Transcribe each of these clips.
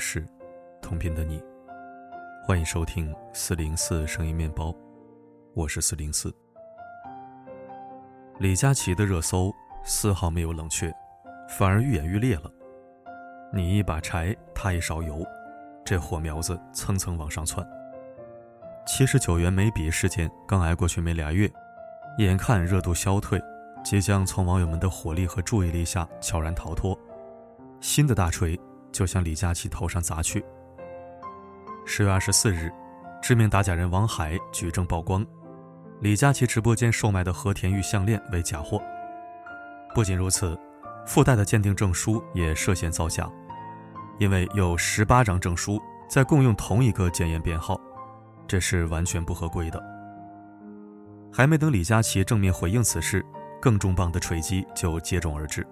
是同的城市，同频的你，欢迎收听四零四声音面包，我是四零四。李佳琦的热搜丝毫没有冷却，反而愈演愈烈了。你一把柴，他一勺油，这火苗子蹭蹭往上窜。七十九元眉笔事件刚挨过去没俩月，眼看热度消退，即将从网友们的火力和注意力下悄然逃脱，新的大锤。就向李佳琦头上砸去。十月二十四日，知名打假人王海举证曝光，李佳琦直播间售卖的和田玉项链为假货。不仅如此，附带的鉴定证书也涉嫌造假，因为有十八张证书在共用同一个检验编号，这是完全不合规的。还没等李佳琦正面回应此事，更重磅的锤击就接踵而至。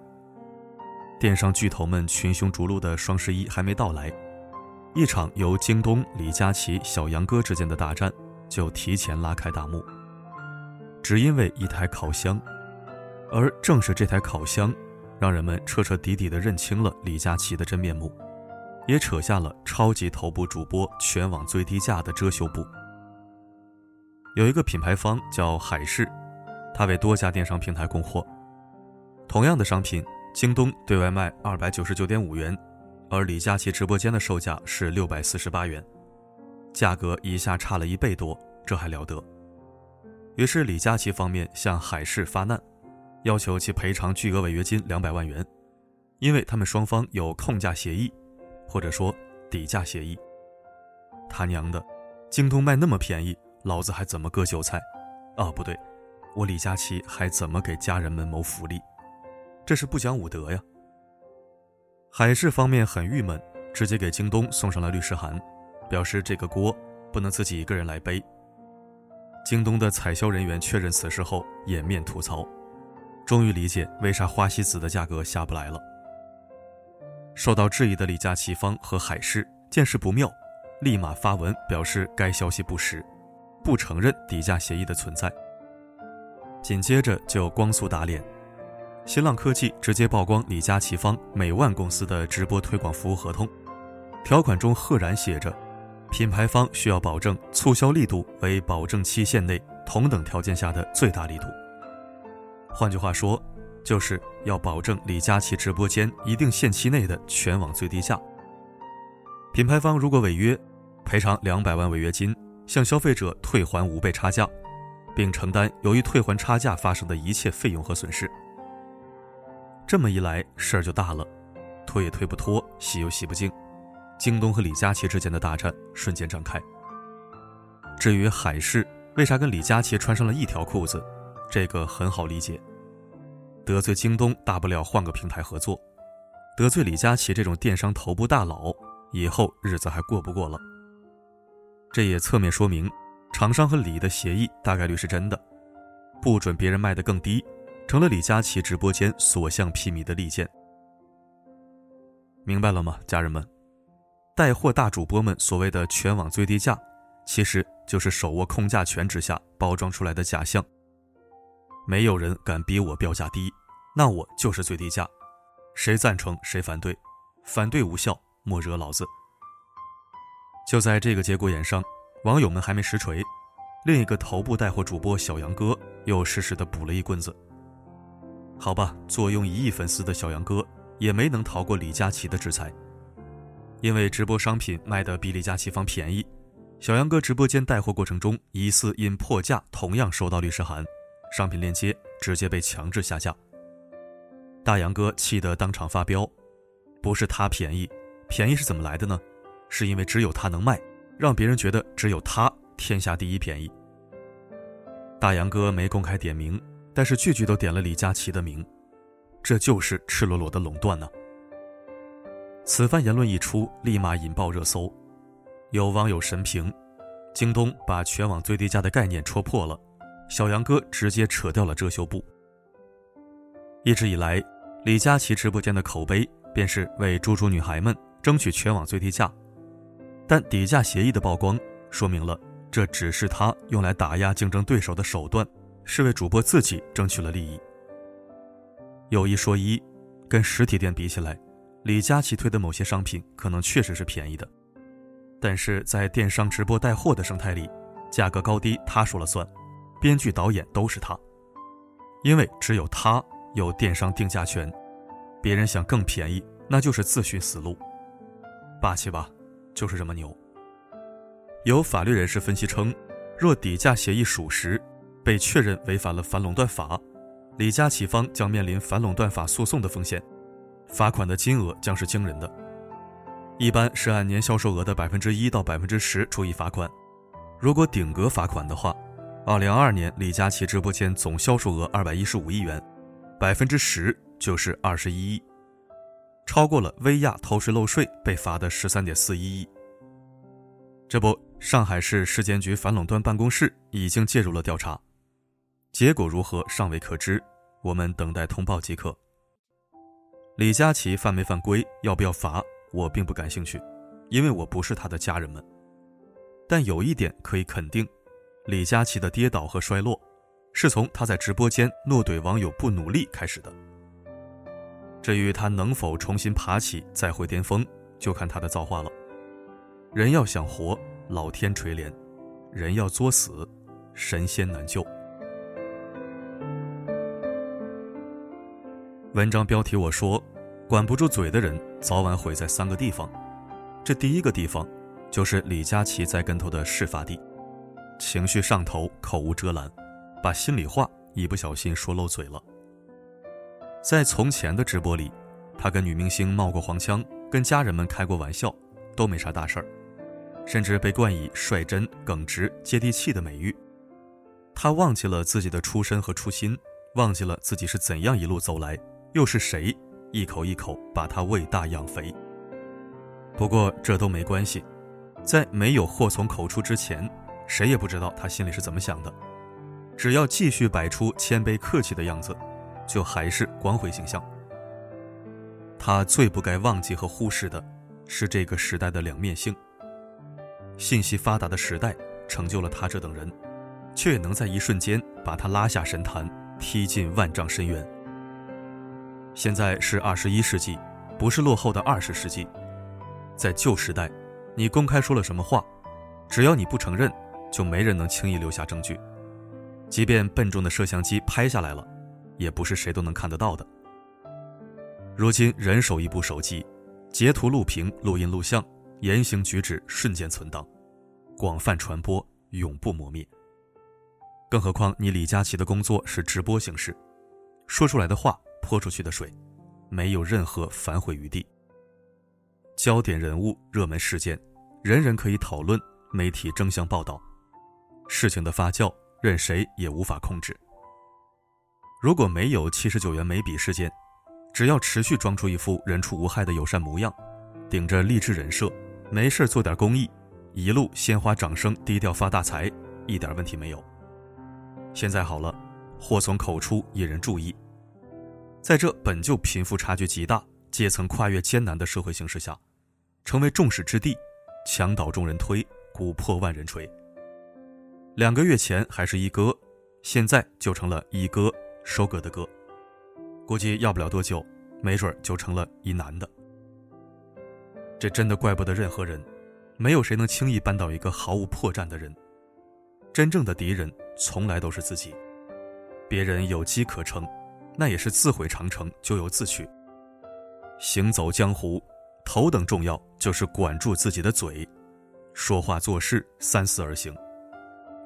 电商巨头们群雄逐鹿的双十一还没到来，一场由京东、李佳琦、小杨哥之间的大战就提前拉开大幕。只因为一台烤箱，而正是这台烤箱，让人们彻彻底底地认清了李佳琦的真面目，也扯下了超级头部主播全网最低价的遮羞布。有一个品牌方叫海氏，他为多家电商平台供货，同样的商品。京东对外卖二百九十九点五元，而李佳琦直播间的售价是六百四十八元，价格一下差了一倍多，这还了得？于是李佳琦方面向海事发难，要求其赔偿巨额违约金两百万元，因为他们双方有控价协议，或者说底价协议。他娘的，京东卖那么便宜，老子还怎么割韭菜？啊，不对，我李佳琦还怎么给家人们谋福利？这是不讲武德呀！海事方面很郁闷，直接给京东送上了律师函，表示这个锅不能自己一个人来背。京东的采销人员确认此事后，掩面吐槽，终于理解为啥花西子的价格下不来了。受到质疑的李佳琦方和海事见势不妙，立马发文表示该消息不实，不承认底价协议的存在。紧接着就光速打脸。新浪科技直接曝光李佳琦方美万公司的直播推广服务合同，条款中赫然写着，品牌方需要保证促销力度为保证期限内同等条件下的最大力度。换句话说，就是要保证李佳琦直播间一定限期内的全网最低价。品牌方如果违约，赔偿两百万违约金，向消费者退还五倍差价，并承担由于退还差价发生的一切费用和损失。这么一来，事儿就大了，推也推不脱，洗又洗不净，京东和李佳琦之间的大战瞬间展开。至于海氏为啥跟李佳琦穿上了一条裤子，这个很好理解，得罪京东大不了换个平台合作，得罪李佳琦这种电商头部大佬，以后日子还过不过了。这也侧面说明，厂商和李的协议大概率是真的，不准别人卖得更低。成了李佳琦直播间所向披靡的利剑，明白了吗，家人们？带货大主播们所谓的全网最低价，其实就是手握控价权之下包装出来的假象。没有人敢比我标价低，那我就是最低价。谁赞成谁反对，反对无效，莫惹老子。就在这个节骨眼上，网友们还没实锤，另一个头部带货主播小杨哥又适时的补了一棍子。好吧，坐拥一亿粉丝的小杨哥也没能逃过李佳琦的制裁，因为直播商品卖的比李佳琦方便宜，小杨哥直播间带货过程中疑似因破价，同样收到律师函，商品链接直接被强制下架。大杨哥气得当场发飙，不是他便宜，便宜是怎么来的呢？是因为只有他能卖，让别人觉得只有他天下第一便宜。大杨哥没公开点名。但是句句都点了李佳琦的名，这就是赤裸裸的垄断呢。此番言论一出，立马引爆热搜。有网友神评：京东把全网最低价的概念戳破了，小杨哥直接扯掉了遮羞布。一直以来，李佳琦直播间的口碑便是为猪猪女孩们争取全网最低价，但底价协议的曝光，说明了这只是他用来打压竞争对手的手段。是为主播自己争取了利益。有一说一，跟实体店比起来，李佳琦推的某些商品可能确实是便宜的，但是在电商直播带货的生态里，价格高低他说了算，编剧导演都是他，因为只有他有电商定价权，别人想更便宜，那就是自寻死路。霸气吧，就是这么牛。有法律人士分析称，若底价协议属实，被确认违反了反垄断法，李佳琦方将面临反垄断法诉讼的风险，罚款的金额将是惊人的，一般是按年销售额的百分之一到百分之十处以罚款。如果顶格罚款的话，二零二二年李佳琦直播间总销售额二百一十五亿元，百分之十就是二十一亿。超过了薇娅偷税漏税被罚的十三点四一亿。这不，上海市市监局反垄断办公室已经介入了调查，结果如何尚未可知，我们等待通报即可。李佳琦犯没犯规，要不要罚，我并不感兴趣，因为我不是他的家人们。但有一点可以肯定，李佳琦的跌倒和衰落，是从他在直播间怒怼网友不努力开始的。至于他能否重新爬起，再回巅峰，就看他的造化了。人要想活，老天垂怜；人要作死，神仙难救。文章标题我说，管不住嘴的人，早晚毁在三个地方。这第一个地方，就是李佳琦栽跟头的事发地，情绪上头，口无遮拦，把心里话一不小心说漏嘴了。在从前的直播里，他跟女明星冒过黄腔，跟家人们开过玩笑，都没啥大事儿，甚至被冠以率真、耿直、接地气的美誉。他忘记了自己的出身和初心，忘记了自己是怎样一路走来，又是谁一口一口把他喂大养肥。不过这都没关系，在没有祸从口出之前，谁也不知道他心里是怎么想的。只要继续摆出谦卑客气的样子。就还是光辉形象。他最不该忘记和忽视的，是这个时代的两面性。信息发达的时代成就了他这等人，却也能在一瞬间把他拉下神坛，踢进万丈深渊。现在是二十一世纪，不是落后的二十世纪。在旧时代，你公开说了什么话，只要你不承认，就没人能轻易留下证据，即便笨重的摄像机拍下来了。也不是谁都能看得到的。如今人手一部手机，截图、录屏、录音、录像，言行举止瞬间存档，广泛传播，永不磨灭。更何况你李佳琦的工作是直播形式，说出来的话，泼出去的水，没有任何反悔余地。焦点人物、热门事件，人人可以讨论，媒体争相报道，事情的发酵，任谁也无法控制。如果没有七十九元眉笔事件，只要持续装出一副人畜无害的友善模样，顶着励志人设，没事做点公益，一路鲜花掌声，低调发大财，一点问题没有。现在好了，祸从口出，引人注意。在这本就贫富差距极大、阶层跨越艰难的社会形势下，成为众矢之的，墙倒众人推，鼓破万人锤。两个月前还是一哥，现在就成了一哥。收割的哥，估计要不了多久，没准就成了一男的。这真的怪不得任何人，没有谁能轻易扳倒一个毫无破绽的人。真正的敌人从来都是自己。别人有机可乘，那也是自毁长城，咎由自取。行走江湖，头等重要就是管住自己的嘴，说话做事三思而行，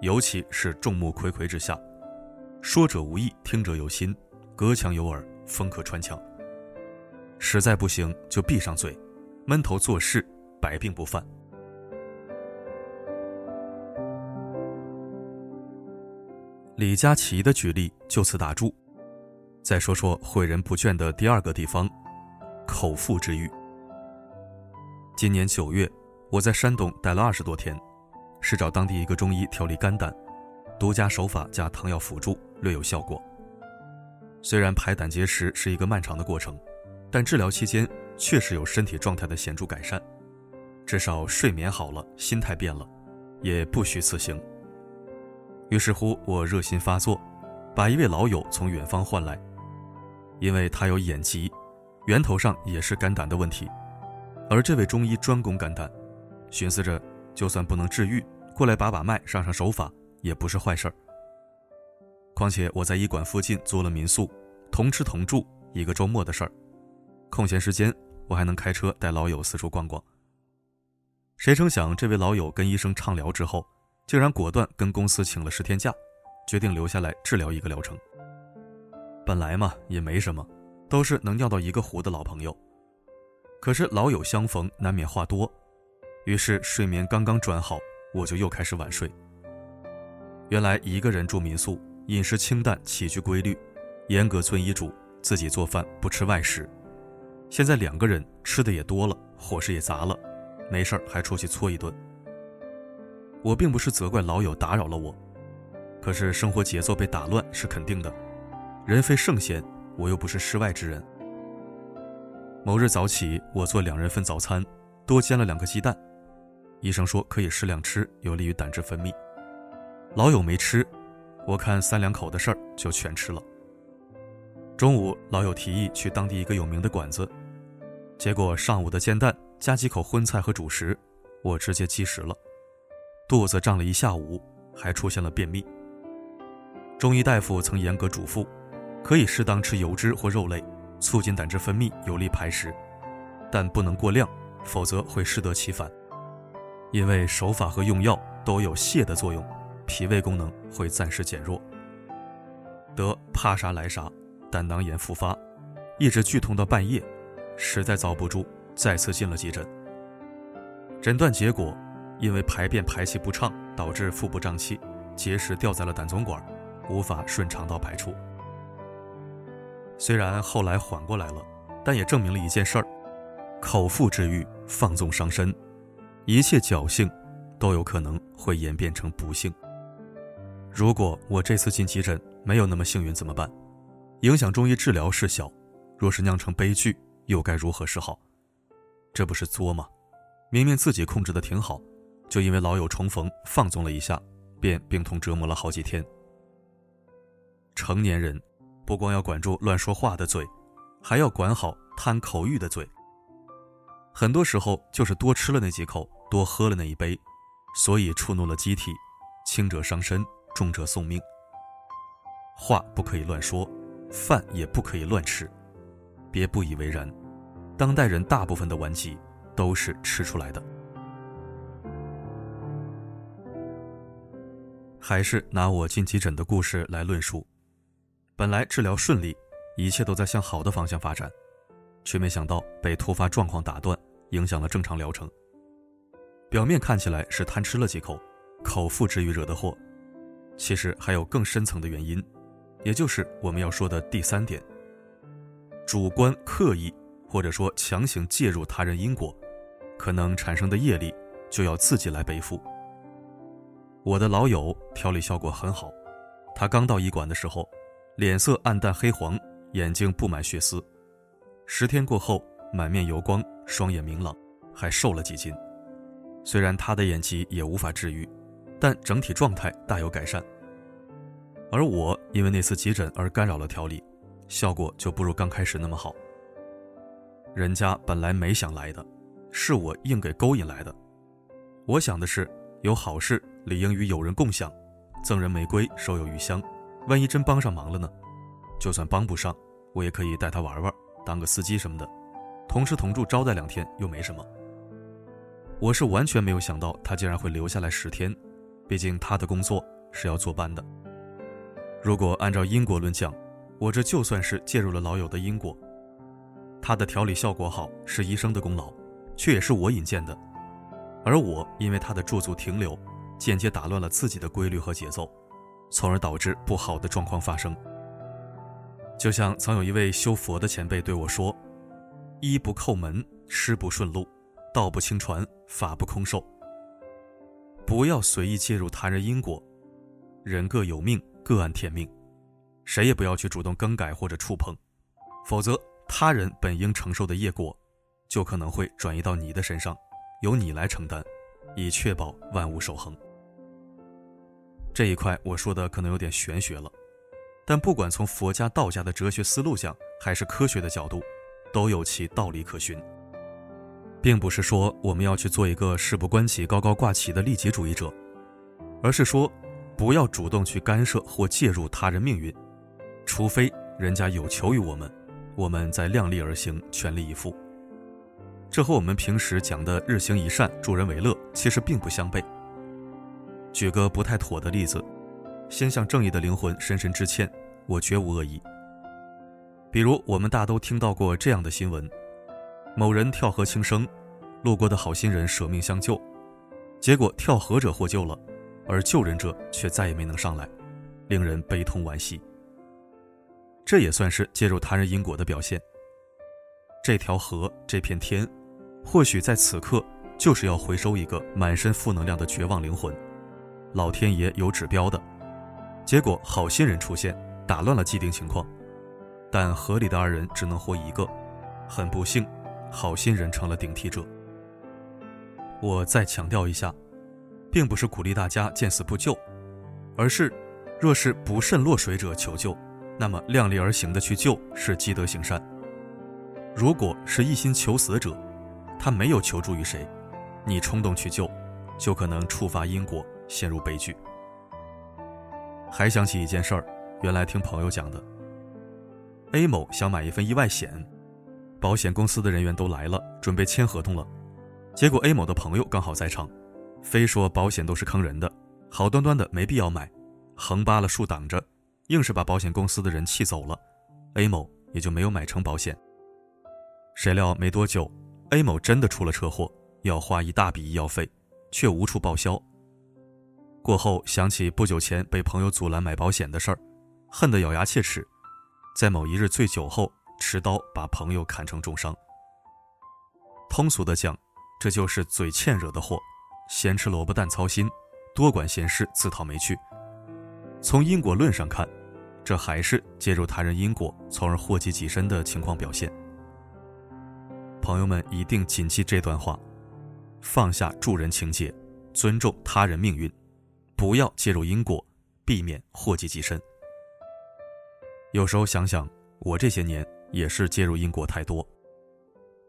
尤其是众目睽睽之下。说者无意，听者有心，隔墙有耳，风可穿墙。实在不行就闭上嘴，闷头做事，百病不犯。李佳琦的举例就此打住。再说说诲人不倦的第二个地方，口腹之欲。今年九月，我在山东待了二十多天，是找当地一个中医调理肝胆。独家手法加汤药辅助，略有效果。虽然排胆结石是一个漫长的过程，但治疗期间确实有身体状态的显著改善，至少睡眠好了，心态变了，也不虚此行。于是乎，我热心发作，把一位老友从远方唤来，因为他有眼疾，源头上也是肝胆的问题。而这位中医专攻肝胆，寻思着就算不能治愈，过来把把脉、上上手法也不是坏事儿。况且我在医馆附近租了民宿，同吃同住，一个周末的事儿。空闲时间，我还能开车带老友四处逛逛。谁成想，这位老友跟医生畅聊之后，竟然果断跟公司请了十天假，决定留下来治疗一个疗程。本来嘛也没什么，都是能尿到一个壶的老朋友。可是老友相逢难免话多，于是睡眠刚刚转好，我就又开始晚睡。原来一个人住民宿，饮食清淡，起居规律，严格遵医嘱，自己做饭不吃外食。现在两个人吃的也多了，伙食也杂了。没事儿还出去搓一顿。我并不是责怪老友打扰了我，可是生活节奏被打乱是肯定的。人非圣贤，我又不是世外之人。某日早起，我做两人份早餐，多煎了两个鸡蛋。医生说可以适量吃，有利于胆汁分泌。老友没吃，我看三两口的事儿就全吃了。中午，老友提议去当地一个有名的馆子，结果上午的煎蛋。加几口荤菜和主食，我直接积食了，肚子胀了一下午，还出现了便秘。中医大夫曾严格嘱咐，可以适当吃油脂或肉类，促进胆汁分泌，有利排石，但不能过量，否则会适得其反。因为手法和用药都有泻的作用，脾胃功能会暂时减弱。得怕啥来啥，胆囊炎复发，一直剧痛到半夜，实在遭不住。再次进了急诊，诊断结果，因为排便排气不畅，导致腹部胀气，结石掉在了胆总管，无法顺肠道排出。虽然后来缓过来了，但也证明了一件事儿：口腹之欲放纵伤身，一切侥幸都有可能会演变成不幸。如果我这次进急诊没有那么幸运怎么办？影响中医治疗是小，若是酿成悲剧，又该如何是好？这不是作吗？明明自己控制的挺好，就因为老友重逢放纵了一下，便病痛折磨了好几天。成年人不光要管住乱说话的嘴，还要管好贪口欲的嘴。很多时候就是多吃了那几口，多喝了那一杯，所以触怒了机体，轻者伤身，重者送命。话不可以乱说，饭也不可以乱吃，别不以为然。当代人大部分的顽疾都是吃出来的。还是拿我进急诊的故事来论述，本来治疗顺利，一切都在向好的方向发展，却没想到被突发状况打断，影响了正常疗程。表面看起来是贪吃了几口，口腹之欲惹的祸，其实还有更深层的原因，也就是我们要说的第三点：主观刻意。或者说强行介入他人因果，可能产生的业力就要自己来背负。我的老友调理效果很好，他刚到医馆的时候，脸色暗淡黑黄，眼睛布满血丝，十天过后满面油光，双眼明朗，还瘦了几斤。虽然他的眼疾也无法治愈，但整体状态大有改善。而我因为那次急诊而干扰了调理，效果就不如刚开始那么好。人家本来没想来的，是我硬给勾引来的。我想的是，有好事理应与友人共享，赠人玫瑰，手有余香。万一真帮上忙了呢？就算帮不上，我也可以带他玩玩，当个司机什么的，同吃同住，招待两天又没什么。我是完全没有想到他竟然会留下来十天，毕竟他的工作是要坐班的。如果按照因果论讲，我这就算是介入了老友的因果。他的调理效果好是医生的功劳，却也是我引荐的，而我因为他的驻足停留，间接打乱了自己的规律和节奏，从而导致不好的状况发生。就像曾有一位修佛的前辈对我说：“衣不叩门，师不顺路，道不轻传，法不空受。不要随意介入他人因果，人各有命，各安天命，谁也不要去主动更改或者触碰，否则。”他人本应承受的业果，就可能会转移到你的身上，由你来承担，以确保万物守恒。这一块我说的可能有点玄学了，但不管从佛家、道家的哲学思路讲，还是科学的角度，都有其道理可循，并不是说我们要去做一个事不关己、高高挂起的利己主义者，而是说，不要主动去干涉或介入他人命运，除非人家有求于我们，我们再量力而行，全力以赴。这和我们平时讲的“日行一善，助人为乐”其实并不相悖。举个不太妥的例子，先向正义的灵魂深深致歉，我绝无恶意。比如，我们大都听到过这样的新闻：某人跳河轻生，路过的好心人舍命相救，结果跳河者获救了，而救人者却再也没能上来，令人悲痛惋惜。这也算是介入他人因果的表现。这条河，这片天，或许在此刻就是要回收一个满身负能量的绝望灵魂，老天爷有指标的，结果好心人出现，打乱了既定情况。但河里的二人只能活一个，很不幸，好心人成了顶替者。我再强调一下，并不是鼓励大家见死不救，而是，若是不慎落水者求救，那么量力而行的去救是积德行善；如果是一心求死者，他没有求助于谁，你冲动去救，就可能触发因果，陷入悲剧。还想起一件事儿，原来听朋友讲的。A 某想买一份意外险，保险公司的人员都来了，准备签合同了。结果 A 某的朋友刚好在场，非说保险都是坑人的，好端端的没必要买，横扒了竖挡着，硬是把保险公司的人气走了。A 某也就没有买成保险。谁料没多久，A 某真的出了车祸，要花一大笔医药费，却无处报销。过后想起不久前被朋友阻拦买保险的事儿，恨得咬牙切齿。在某一日醉酒后，持刀把朋友砍成重伤。通俗的讲，这就是嘴欠惹的祸，咸吃萝卜淡操心，多管闲事自讨没趣。从因果论上看，这还是介入他人因果，从而祸及己身的情况表现。朋友们一定谨记这段话：放下助人情节，尊重他人命运，不要介入因果，避免祸及己身。有时候想想，我这些年也是介入因果太多，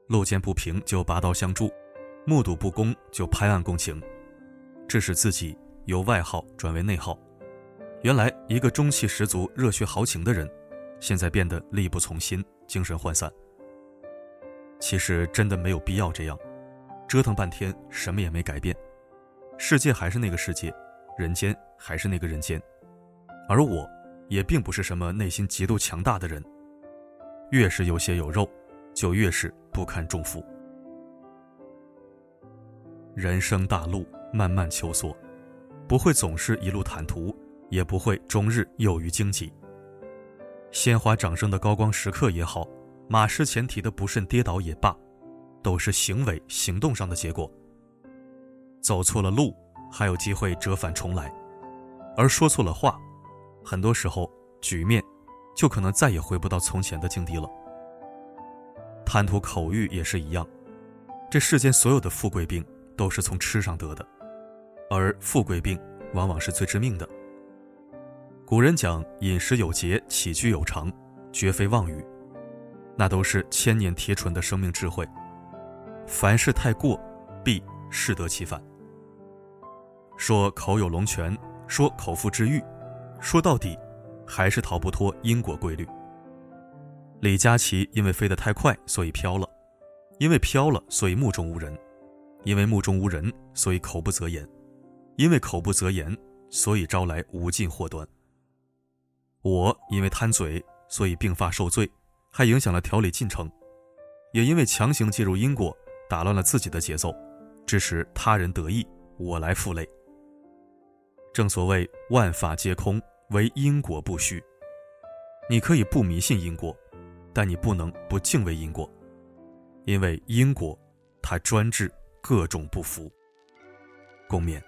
路见不平就拔刀相助，目睹不公就拍案共情，致使自己由外号转为内耗。原来一个中气十足、热血豪情的人，现在变得力不从心、精神涣散。其实真的没有必要这样，折腾半天什么也没改变，世界还是那个世界，人间还是那个人间，而我。也并不是什么内心极度强大的人，越是有血有肉，就越是不堪重负。人生大路漫漫求索，不会总是一路坦途，也不会终日囿于荆棘。鲜花掌声的高光时刻也好，马失前蹄的不慎跌倒也罢，都是行为行动上的结果。走错了路，还有机会折返重来；而说错了话。很多时候，局面就可能再也回不到从前的境地了。贪图口欲也是一样，这世间所有的富贵病都是从吃上得的，而富贵病往往是最致命的。古人讲饮食有节，起居有常，绝非妄语，那都是千年铁锤的生命智慧。凡事太过，必适得其反。说口有龙泉，说口腹之欲。说到底，还是逃不脱因果规律。李佳琦因为飞得太快，所以飘了；因为飘了，所以目中无人；因为目中无人，所以口不择言；因为口不择言，所以招来无尽祸端。我因为贪嘴，所以病发受罪，还影响了调理进程；也因为强行介入因果，打乱了自己的节奏，致使他人得意，我来负累。正所谓万法皆空。唯因果不虚，你可以不迷信因果，但你不能不敬畏因果，因为因果，它专治各种不服。共勉。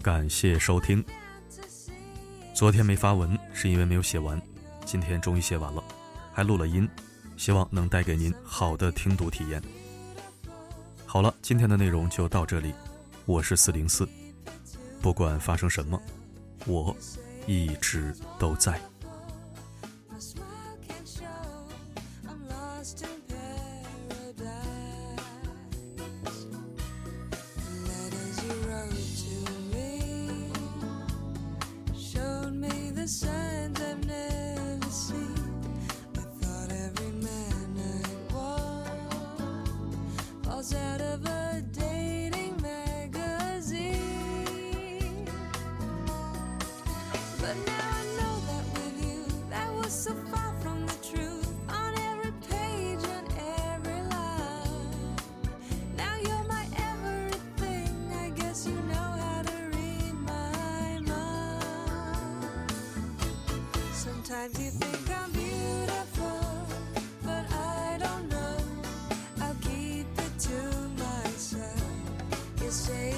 感谢收听。昨天没发文是因为没有写完，今天终于写完了，还录了音，希望能带给您好的听读体验。好了，今天的内容就到这里，我是四零四。不管发生什么我一直都在。say